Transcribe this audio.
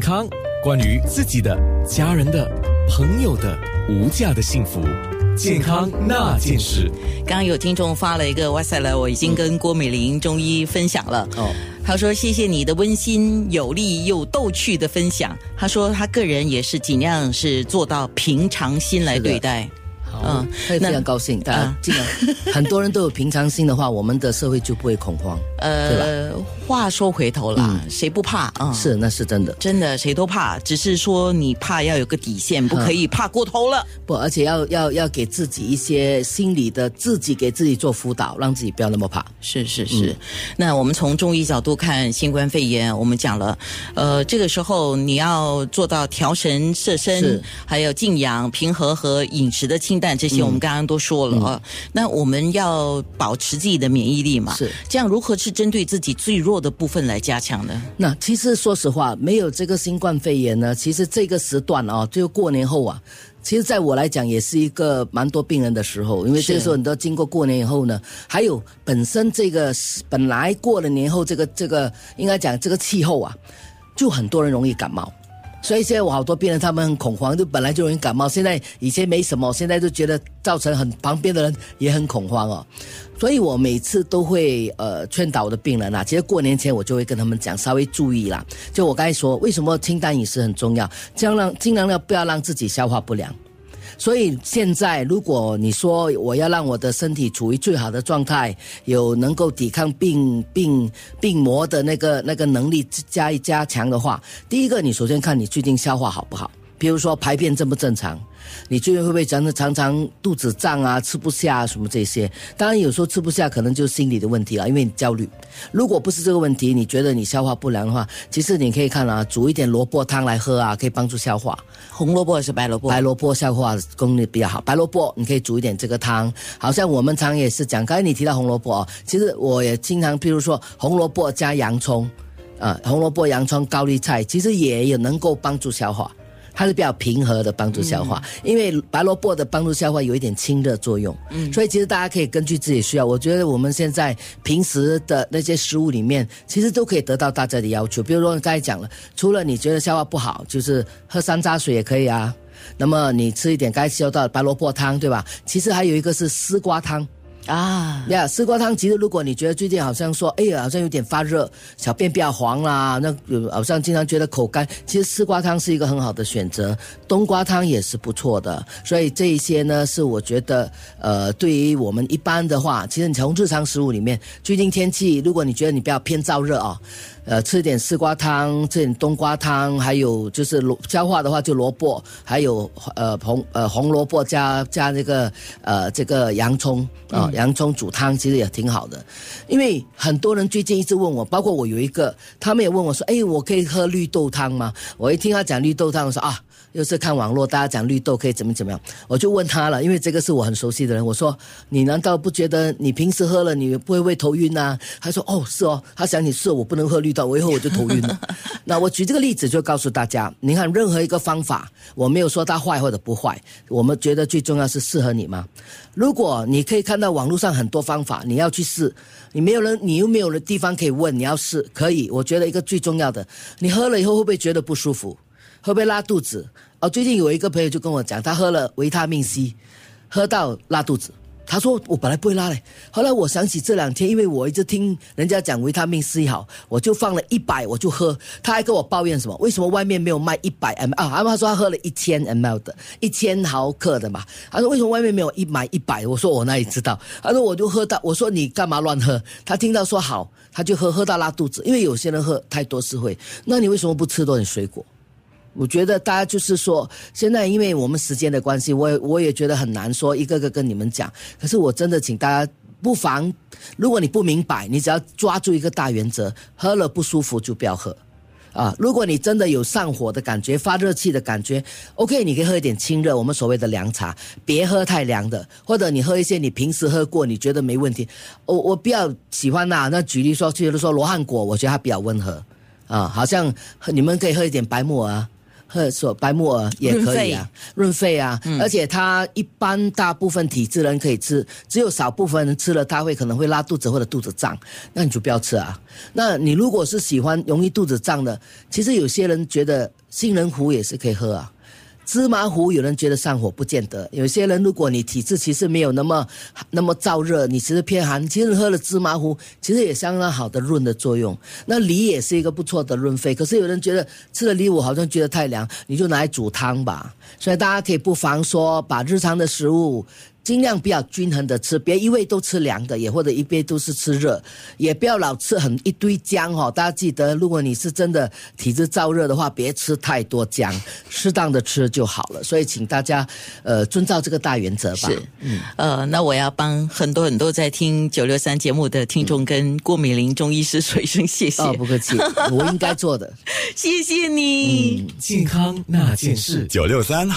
康，关于自己的、家人的、朋友的无价的幸福，健康那件事。刚刚有听众发了一个哇塞了，我已经跟郭美玲中医分享了。哦，他说谢谢你的温馨有力又逗趣的分享。他说他个人也是尽量是做到平常心来对待。嗯，非常高兴，大家尽量。很多人都有平常心的话，我们的社会就不会恐慌，呃，话说回头了，谁不怕？啊？是，那是真的，真的谁都怕，只是说你怕要有个底线，不可以怕过头了。不，而且要要要给自己一些心理的，自己给自己做辅导，让自己不要那么怕。是是是。那我们从中医角度看新冠肺炎，我们讲了，呃，这个时候你要做到调神摄身，还有静养、平和和饮食的清淡。这些我们刚刚都说了啊，那我们要保持自己的免疫力嘛？是这样，如何是针对自己最弱的部分来加强呢？那其实说实话，没有这个新冠肺炎呢，其实这个时段啊，就过年后啊，其实在我来讲也是一个蛮多病人的时候，因为这个时候你都经过过年以后呢，还有本身这个本来过了年后这个这个应该讲这个气候啊，就很多人容易感冒。所以现在我好多病人，他们很恐慌，就本来就容易感冒，现在以前没什么，现在就觉得造成很旁边的人也很恐慌哦。所以我每次都会呃劝导我的病人啊，其实过年前我就会跟他们讲，稍微注意啦。就我刚才说，为什么清淡饮食很重要，尽量尽量的不要让自己消化不良。所以现在，如果你说我要让我的身体处于最好的状态，有能够抵抗病病病魔的那个那个能力加一加强的话，第一个，你首先看你最近消化好不好。比如说排便正不正常，你最近会不会常常常常肚子胀啊，吃不下什么这些？当然有时候吃不下可能就是心理的问题了，因为你焦虑。如果不是这个问题，你觉得你消化不良的话，其实你可以看啊，煮一点萝卜汤来喝啊，可以帮助消化。红萝卜还是白萝卜？白萝卜消化功力比较好。白萝卜你可以煮一点这个汤，好像我们常也是讲，刚才你提到红萝卜哦，其实我也经常，譬如说红萝卜加洋葱，啊，红萝卜、洋葱、高丽菜，其实也有能够帮助消化。它是比较平和的帮助消化，因为白萝卜的帮助消化有一点清热作用，嗯，所以其实大家可以根据自己需要。我觉得我们现在平时的那些食物里面，其实都可以得到大家的要求。比如说刚才讲了，除了你觉得消化不好，就是喝山楂水也可以啊。那么你吃一点该吃到的白萝卜汤，对吧？其实还有一个是丝瓜汤。啊呀，丝瓜汤其实，如果你觉得最近好像说，哎呀，好像有点发热，小便比较黄啦，那好像经常觉得口干，其实丝瓜汤是一个很好的选择，冬瓜汤也是不错的。所以这一些呢，是我觉得，呃，对于我们一般的话，其实你从日常食物里面，最近天气，如果你觉得你比较偏燥热啊。呃，吃点丝瓜汤，吃点冬瓜汤，还有就是萝消化的话就萝卜，还有呃红呃红萝卜加加那个呃这个洋葱啊，洋葱煮汤其实也挺好的。因为很多人最近一直问我，包括我有一个，他们也问我说，哎，我可以喝绿豆汤吗？我一听他讲绿豆汤，我说啊。又是看网络，大家讲绿豆可以怎么怎么样，我就问他了，因为这个是我很熟悉的人。我说：“你难道不觉得你平时喝了你不会会头晕啊？”他说：“哦，是哦。”他想你是，我不能喝绿豆，我以后我就头晕了。那我举这个例子就告诉大家，你看任何一个方法，我没有说它坏或者不坏，我们觉得最重要是适合你吗？如果你可以看到网络上很多方法，你要去试，你没有人，你又没有的地方可以问，你要试可以。我觉得一个最重要的，你喝了以后会不会觉得不舒服？会不会拉肚子？哦，最近有一个朋友就跟我讲，他喝了维他命 C，喝到拉肚子。他说我本来不会拉嘞，后来我想起这两天，因为我一直听人家讲维他命 C 好，我就放了一百我就喝。他还跟我抱怨什么？为什么外面没有卖一百 ml 啊？他说他喝了一千 ml 的，一千毫克的嘛。他说为什么外面没有一买一百？我说我哪里知道？他说我就喝到，我说你干嘛乱喝？他听到说好，他就喝喝到拉肚子，因为有些人喝太多是会。那你为什么不吃多点水果？我觉得大家就是说，现在因为我们时间的关系，我也我也觉得很难说一个个跟你们讲。可是我真的请大家不妨，如果你不明白，你只要抓住一个大原则：喝了不舒服就不要喝。啊，如果你真的有上火的感觉、发热气的感觉，OK，你可以喝一点清热，我们所谓的凉茶，别喝太凉的，或者你喝一些你平时喝过你觉得没问题。我我比较喜欢呐，那举例说，比如说罗汉果，我觉得它比较温和啊，好像你们可以喝一点白木耳。喝说白木耳也可以啊，润肺啊，而且它一般大部分体质人可以吃，只有少部分人吃了它会可能会拉肚子或者肚子胀，那你就不要吃啊。那你如果是喜欢容易肚子胀的，其实有些人觉得杏仁糊也是可以喝啊。芝麻糊有人觉得上火，不见得。有些人如果你体质其实没有那么那么燥热，你其实偏寒，其实喝了芝麻糊，其实也相当好的润的作用。那梨也是一个不错的润肺。可是有人觉得吃了梨我好像觉得太凉，你就拿来煮汤吧。所以大家可以不妨说把日常的食物。尽量比较均衡的吃，别一味都吃凉的，也或者一味都是吃热，也不要老吃很一堆姜哈。大家记得，如果你是真的体质燥热的话，别吃太多姜，适当的吃就好了。所以，请大家呃遵照这个大原则吧。是，嗯，呃，那我要帮很多很多在听九六三节目的听众跟郭美玲中医师说一声谢谢。哦，不客气，我应该做的，谢谢你。健康那件事，九六三。